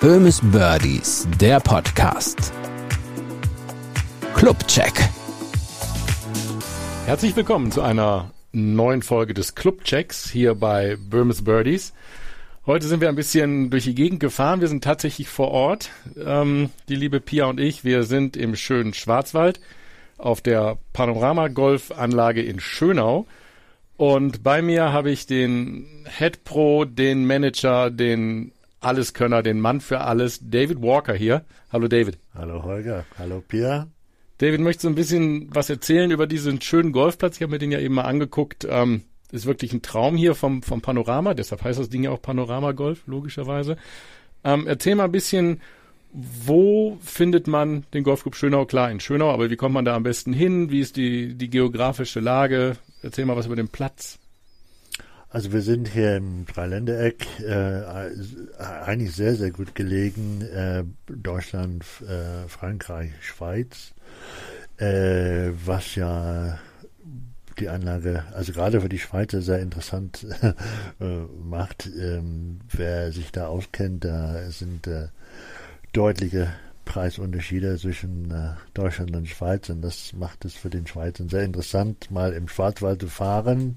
Böhmes Birdies, der Podcast. Clubcheck. Herzlich willkommen zu einer neuen Folge des Clubchecks hier bei Böhmes Birdies. Heute sind wir ein bisschen durch die Gegend gefahren. Wir sind tatsächlich vor Ort. Ähm, die liebe Pia und ich, wir sind im schönen Schwarzwald auf der Panorama-Golf-Anlage in Schönau. Und bei mir habe ich den Head Pro, den Manager, den Alleskönner, den Mann für alles, David Walker hier. Hallo David. Hallo Holger. Hallo Pia. David, möchtest du ein bisschen was erzählen über diesen schönen Golfplatz? Ich habe mir den ja eben mal angeguckt. Ähm, ist wirklich ein Traum hier vom, vom Panorama. Deshalb heißt das Ding ja auch Panorama Golf, logischerweise. Ähm, erzähl mal ein bisschen, wo findet man den Golfclub Schönau? Klar, in Schönau, aber wie kommt man da am besten hin? Wie ist die, die geografische Lage? Erzähl mal was über den Platz. Also wir sind hier im Dreiländereck äh, eigentlich sehr, sehr gut gelegen. Äh, Deutschland, äh, Frankreich, Schweiz. Äh, was ja die Anlage, also gerade für die Schweizer sehr interessant äh, macht. Ähm, wer sich da auskennt, da sind äh, deutliche Preisunterschiede zwischen äh, Deutschland und Schweiz und das macht es für den Schweizern sehr interessant, mal im Schwarzwald zu fahren.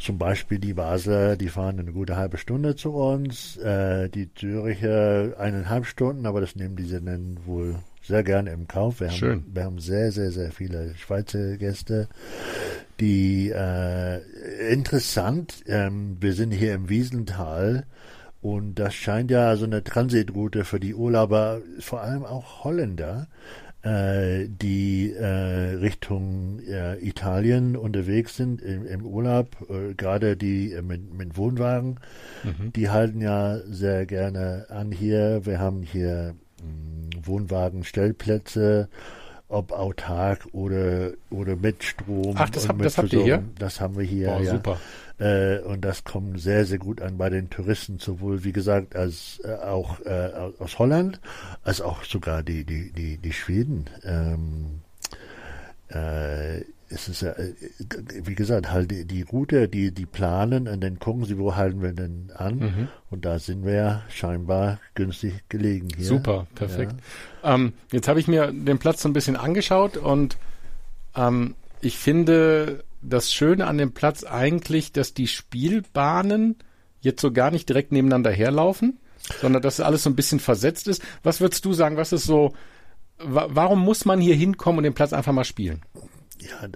Zum Beispiel die Basler, die fahren eine gute halbe Stunde zu uns, äh, die Züricher eineinhalb Stunden, aber das nehmen diese dann wohl sehr gerne im Kauf. Wir Schön. haben, wir haben sehr, sehr, sehr viele Schweizer Gäste, die äh, interessant, ähm, wir sind hier im Wiesental, und das scheint ja so eine Transitroute für die Urlauber, vor allem auch Holländer, äh, die äh, Richtung äh, Italien unterwegs sind im, im Urlaub, äh, gerade die äh, mit, mit Wohnwagen, mhm. die halten ja sehr gerne an hier. Wir haben hier mh, Wohnwagenstellplätze ob autark oder, oder mit Strom. Ach, das, hab, das habt ihr hier? Das haben wir hier, Boah, ja. super. Äh, und das kommt sehr, sehr gut an bei den Touristen, sowohl wie gesagt als äh, auch äh, aus Holland, als auch sogar die, die, die, die Schweden. Ähm, äh, es ist ja, äh, wie gesagt, halt die, die Route, die, die planen und dann gucken sie, wo halten wir denn an. Mhm. Und da sind wir ja scheinbar günstig gelegen hier. Super, perfekt. Ja. Ähm, jetzt habe ich mir den Platz so ein bisschen angeschaut und ähm, ich finde, das Schöne an dem Platz eigentlich, dass die Spielbahnen jetzt so gar nicht direkt nebeneinander herlaufen, sondern dass alles so ein bisschen versetzt ist. Was würdest du sagen, was ist so, wa warum muss man hier hinkommen und den Platz einfach mal spielen? Ja,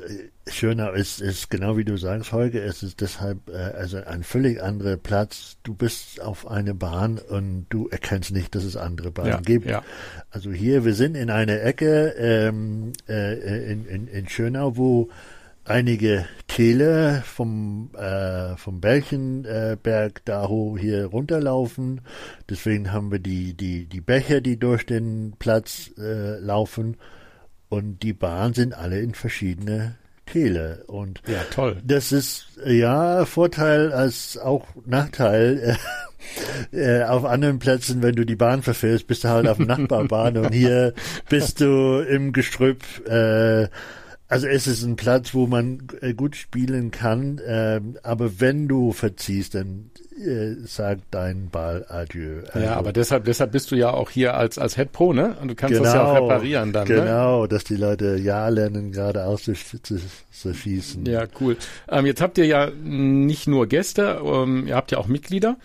schöner ist, ist genau wie du sagst, Holger, es ist deshalb äh, also ein völlig anderer Platz. Du bist auf eine Bahn und du erkennst nicht, dass es andere Bahnen ja, gibt. Ja. Also hier, wir sind in einer Ecke ähm, äh, in, in, in Schönau, wo einige Täler vom, äh, vom Bärchenberg da hoch hier runterlaufen. Deswegen haben wir die, die, die Becher, die durch den Platz äh, laufen. Und die Bahnen sind alle in verschiedene Täler. Und ja, toll. Das ist ja Vorteil als auch Nachteil. Äh, auf anderen Plätzen, wenn du die Bahn verfährst, bist du halt auf dem Nachbarbahn und hier bist du im Gestrüpp. Äh, also es ist ein Platz, wo man äh, gut spielen kann, äh, aber wenn du verziehst, dann äh, sagt dein Ball Adieu. Also, ja, aber deshalb, deshalb bist du ja auch hier als, als Head Pro, ne? Und du kannst genau, das ja auch genau, reparieren dann, genau, ne? Genau, dass die Leute ja lernen, gerade auszuschießen. Ja, cool. Ähm, jetzt habt ihr ja nicht nur Gäste, ähm, ihr habt ja auch Mitglieder.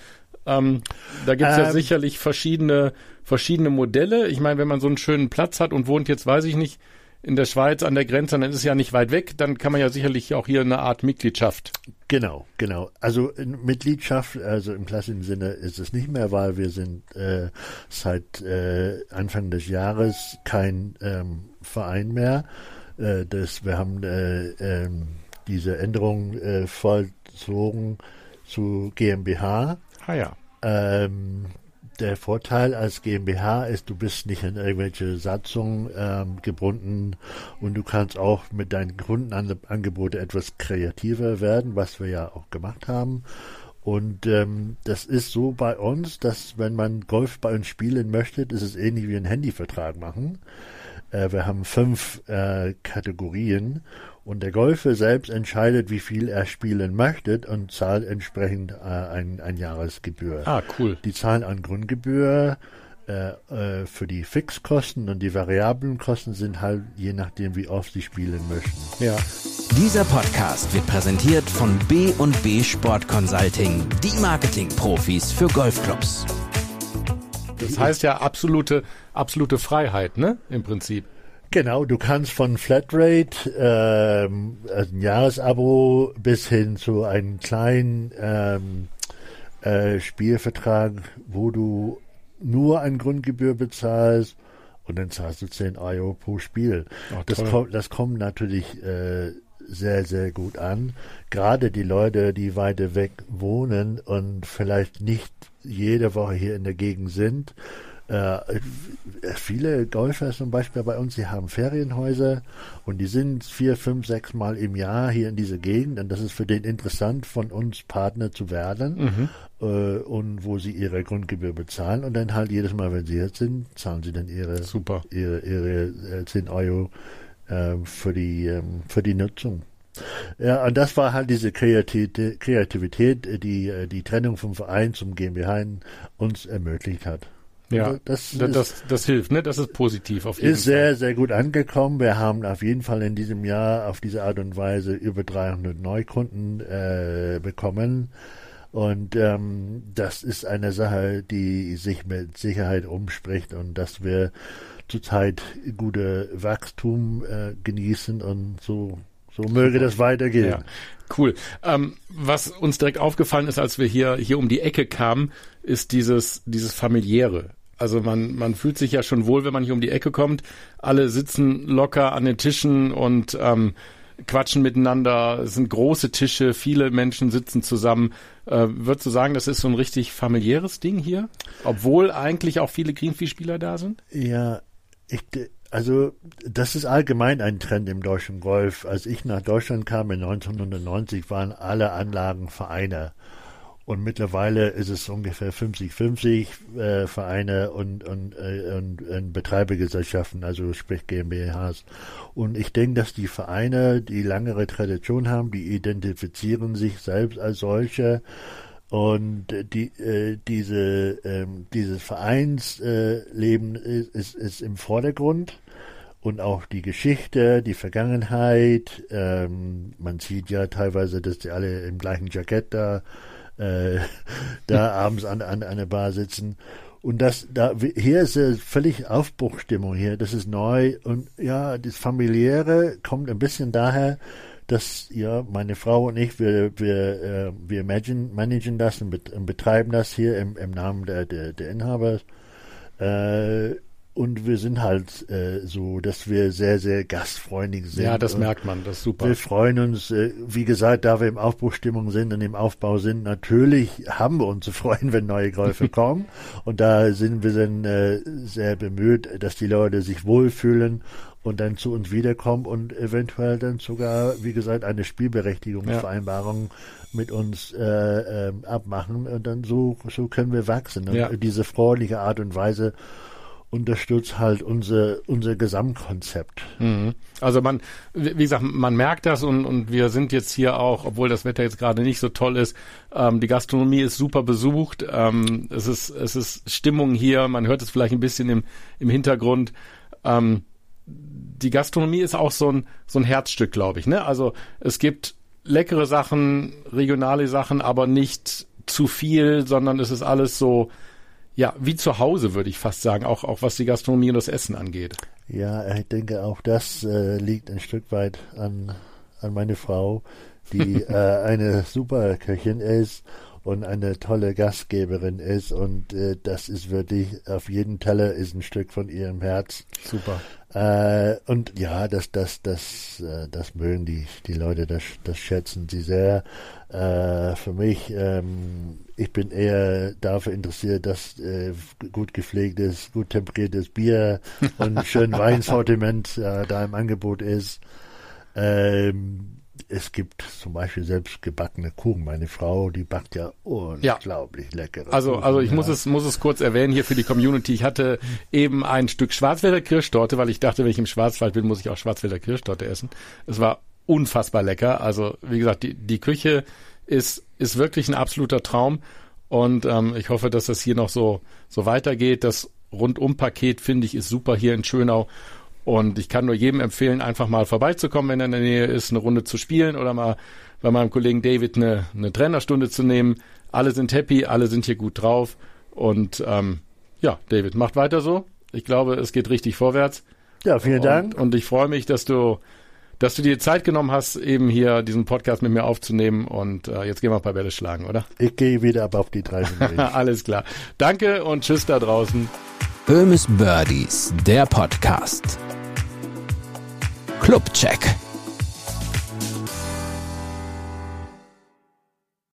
Ähm, da gibt's ähm, ja sicherlich verschiedene, verschiedene Modelle. Ich meine, wenn man so einen schönen Platz hat und wohnt jetzt, weiß ich nicht, in der Schweiz an der Grenze, dann ist es ja nicht weit weg, dann kann man ja sicherlich auch hier eine Art Mitgliedschaft. Genau, genau. Also Mitgliedschaft, also im klassischen Sinne ist es nicht mehr, weil wir sind äh, seit äh, Anfang des Jahres kein ähm, Verein mehr. Äh, das, wir haben äh, ähm, diese Änderung äh, vollzogen zu GmbH. Ah ja. Ähm, der Vorteil als GmbH ist, du bist nicht in irgendwelche Satzungen ähm, gebunden und du kannst auch mit deinen Kundenangeboten etwas kreativer werden, was wir ja auch gemacht haben. Und ähm, das ist so bei uns, dass wenn man Golf bei uns spielen möchte, ist es ähnlich wie ein Handyvertrag machen. Äh, wir haben fünf äh, Kategorien und der Golfer selbst entscheidet, wie viel er spielen möchte und zahlt entsprechend äh, ein, ein Jahresgebühr. Ah, cool. Die zahlen an Grundgebühr äh, äh, für die Fixkosten und die variablen Kosten sind halt je nachdem, wie oft sie spielen möchten. Ja. Dieser Podcast wird präsentiert von B&B Sport Consulting, die Marketing-Profis für Golfclubs. Das heißt ja absolute, absolute Freiheit, ne? Im Prinzip. Genau, du kannst von Flatrate, ähm, also ein Jahresabo, bis hin zu einem kleinen ähm, äh, Spielvertrag, wo du nur eine Grundgebühr bezahlst und dann zahlst du 10 Euro pro Spiel. Oh, das, kommt, das kommt natürlich äh, sehr, sehr gut an. Gerade die Leute, die weiter weg wohnen und vielleicht nicht jede Woche hier in der Gegend sind, äh, viele Golfer zum Beispiel bei uns, die haben Ferienhäuser und die sind vier, fünf, sechs Mal im Jahr hier in dieser Gegend und das ist für den interessant, von uns Partner zu werden mhm. äh, und wo sie ihre Grundgebühr bezahlen und dann halt jedes Mal, wenn sie jetzt sind, zahlen sie dann ihre, Super. ihre, ihre äh, 10 Euro äh, für, die, ähm, für die Nutzung. Ja, und das war halt diese Kreativität, Kreativität die äh, die Trennung vom Verein zum GmbH uns ermöglicht hat. Ja, das, das, das, das, hilft, ne? Das ist positiv auf jeden ist Fall. Ist sehr, sehr gut angekommen. Wir haben auf jeden Fall in diesem Jahr auf diese Art und Weise über 300 Neukunden äh, bekommen. Und ähm, das ist eine Sache, die sich mit Sicherheit umspricht und dass wir zurzeit gute Wachstum äh, genießen und so so möge das weitergehen. Ja, cool. Ähm, was uns direkt aufgefallen ist, als wir hier hier um die Ecke kamen, ist dieses dieses familiäre. Also man, man fühlt sich ja schon wohl, wenn man hier um die Ecke kommt. Alle sitzen locker an den Tischen und ähm, quatschen miteinander. Es sind große Tische, viele Menschen sitzen zusammen. Äh, würdest du sagen, das ist so ein richtig familiäres Ding hier? Obwohl eigentlich auch viele Greenfee-Spieler da sind? Ja, ich, also das ist allgemein ein Trend im deutschen Golf. Als ich nach Deutschland kam in 1990, waren alle Anlagen Vereine. Und mittlerweile ist es ungefähr 50-50 äh, Vereine und, und, äh, und, und Betreibergesellschaften, also sprich GmbHs. Und ich denke, dass die Vereine, die langere Tradition haben, die identifizieren sich selbst als solche. Und die, äh, diese, ähm, dieses Vereinsleben äh, ist, ist, ist im Vordergrund und auch die Geschichte, die Vergangenheit. Ähm, man sieht ja teilweise, dass die alle im gleichen Jackett da äh, da abends an, an, der Bar sitzen. Und das, da, hier ist eine völlig Aufbruchstimmung hier. Das ist neu. Und ja, das Familiäre kommt ein bisschen daher, dass, ja, meine Frau und ich, wir, wir, äh, wir managen, managen das und, betreiben das hier im, im Namen der, der, der Inhaber. Äh, und wir sind halt äh, so, dass wir sehr, sehr gastfreundlich sind. Ja, das merkt man, das ist super. Wir freuen uns, äh, wie gesagt, da wir im Aufbruchstimmung sind und im Aufbau sind, natürlich haben wir uns zu freuen, wenn neue Käufe kommen. Und da sind wir dann äh, sehr bemüht, dass die Leute sich wohlfühlen und dann zu uns wiederkommen und eventuell dann sogar, wie gesagt, eine Spielberechtigungsvereinbarung ja. mit uns äh, äh, abmachen. Und dann so, so können wir wachsen. Und ja. diese freundliche Art und Weise unterstützt halt unser, unser Gesamtkonzept. Mhm. Also man, wie gesagt, man merkt das und, und wir sind jetzt hier auch, obwohl das Wetter jetzt gerade nicht so toll ist, ähm, die Gastronomie ist super besucht, ähm, es ist, es ist Stimmung hier, man hört es vielleicht ein bisschen im, im Hintergrund. Ähm, die Gastronomie ist auch so ein, so ein Herzstück, glaube ich, ne? Also es gibt leckere Sachen, regionale Sachen, aber nicht zu viel, sondern es ist alles so, ja, wie zu Hause, würde ich fast sagen, auch, auch was die Gastronomie und das Essen angeht. Ja, ich denke, auch das äh, liegt ein Stück weit an, an meine Frau, die äh, eine super Köchin ist und eine tolle Gastgeberin ist und äh, das ist wirklich auf jeden Teller ist ein Stück von ihrem Herz. Super. Äh, und ja, das, das, das, äh, das mögen die, die Leute, das, das schätzen sie sehr. Äh, für mich, ähm, ich bin eher dafür interessiert, dass äh, gut gepflegtes, gut temperiertes Bier und schön Weinsortiment äh, da im Angebot ist. Ähm, es gibt zum Beispiel selbst gebackene Kuchen. Meine Frau, die backt ja unglaublich ja. leckere Also, Kuchen, also ich ja. muss es, muss es kurz erwähnen hier für die Community. Ich hatte eben ein Stück Schwarzwälder Kirschtorte, weil ich dachte, wenn ich im Schwarzwald bin, muss ich auch Schwarzwälder Kirschtorte essen. Es war unfassbar lecker. Also, wie gesagt, die, die Küche ist, ist wirklich ein absoluter Traum. Und ähm, ich hoffe, dass das hier noch so, so weitergeht, dass Rundum-Paket, finde ich, ist super hier in Schönau. Und ich kann nur jedem empfehlen, einfach mal vorbeizukommen, wenn er in der Nähe ist, eine Runde zu spielen oder mal bei meinem Kollegen David eine, eine Trainerstunde zu nehmen. Alle sind happy, alle sind hier gut drauf. Und ähm, ja, David, macht weiter so. Ich glaube, es geht richtig vorwärts. Ja, vielen und, Dank. Und ich freue mich, dass du, dass du dir Zeit genommen hast, eben hier diesen Podcast mit mir aufzunehmen. Und äh, jetzt gehen wir ein paar Bälle schlagen, oder? Ich gehe wieder ab auf die drei Alles klar. Danke und tschüss da draußen. Böhmes Birdies, der Podcast. Clubcheck.